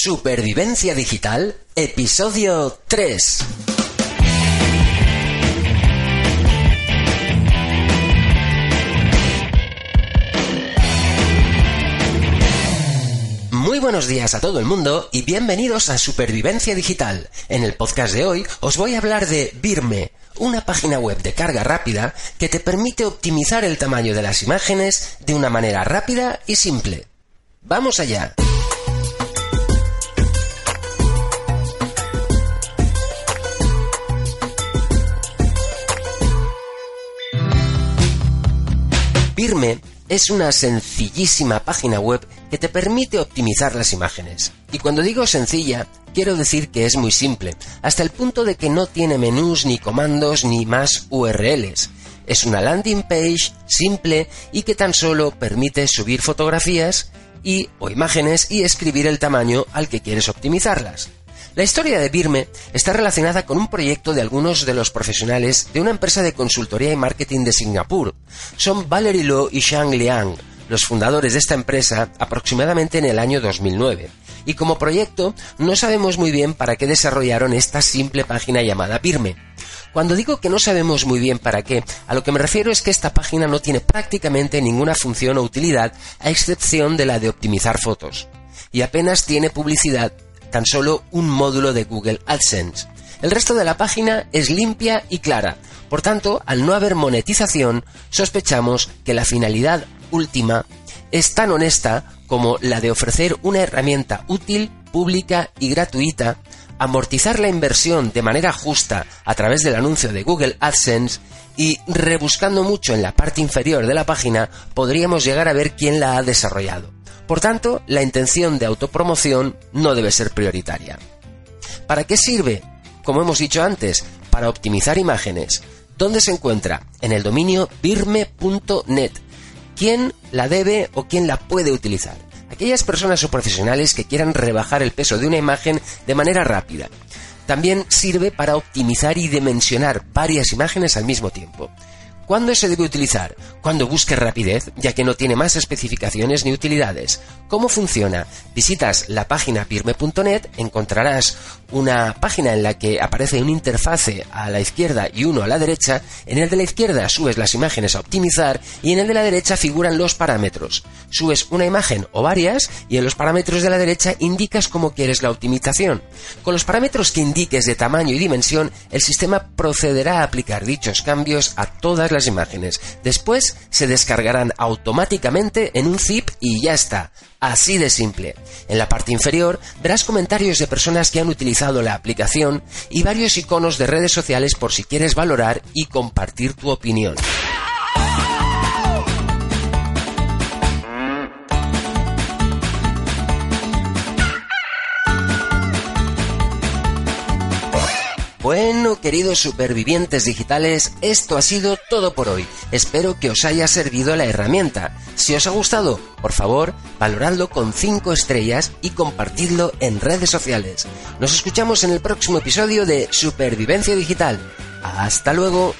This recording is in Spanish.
Supervivencia Digital, episodio 3. Muy buenos días a todo el mundo y bienvenidos a Supervivencia Digital. En el podcast de hoy os voy a hablar de Birme, una página web de carga rápida que te permite optimizar el tamaño de las imágenes de una manera rápida y simple. ¡Vamos allá! Birme es una sencillísima página web que te permite optimizar las imágenes. Y cuando digo sencilla, quiero decir que es muy simple, hasta el punto de que no tiene menús ni comandos ni más URLs. Es una landing page simple y que tan solo permite subir fotografías y o imágenes y escribir el tamaño al que quieres optimizarlas. La historia de Birme está relacionada con un proyecto de algunos de los profesionales de una empresa de consultoría y marketing de Singapur. Son Valerie Lo y Shang Liang, los fundadores de esta empresa aproximadamente en el año 2009. Y como proyecto no sabemos muy bien para qué desarrollaron esta simple página llamada Birme. Cuando digo que no sabemos muy bien para qué, a lo que me refiero es que esta página no tiene prácticamente ninguna función o utilidad a excepción de la de optimizar fotos. Y apenas tiene publicidad tan solo un módulo de Google AdSense. El resto de la página es limpia y clara. Por tanto, al no haber monetización, sospechamos que la finalidad última es tan honesta como la de ofrecer una herramienta útil, pública y gratuita, amortizar la inversión de manera justa a través del anuncio de Google AdSense y rebuscando mucho en la parte inferior de la página podríamos llegar a ver quién la ha desarrollado. Por tanto, la intención de autopromoción no debe ser prioritaria. ¿Para qué sirve? Como hemos dicho antes, para optimizar imágenes. ¿Dónde se encuentra? En el dominio birme.net. ¿Quién la debe o quién la puede utilizar? Aquellas personas o profesionales que quieran rebajar el peso de una imagen de manera rápida. También sirve para optimizar y dimensionar varias imágenes al mismo tiempo. ¿Cuándo se debe utilizar? Cuando busque rapidez, ya que no tiene más especificaciones ni utilidades. ¿Cómo funciona? Visitas la página pirme.net, encontrarás una página en la que aparece un interfase a la izquierda y uno a la derecha. En el de la izquierda subes las imágenes a optimizar y en el de la derecha figuran los parámetros. Subes una imagen o varias y en los parámetros de la derecha indicas cómo quieres la optimización. Con los parámetros que indiques de tamaño y dimensión, el sistema procederá a aplicar dichos cambios a todas imágenes. Después se descargarán automáticamente en un zip y ya está. Así de simple. En la parte inferior verás comentarios de personas que han utilizado la aplicación y varios iconos de redes sociales por si quieres valorar y compartir tu opinión. Bueno, queridos supervivientes digitales, esto ha sido todo por hoy. Espero que os haya servido la herramienta. Si os ha gustado, por favor, valoradlo con 5 estrellas y compartidlo en redes sociales. Nos escuchamos en el próximo episodio de Supervivencia Digital. Hasta luego.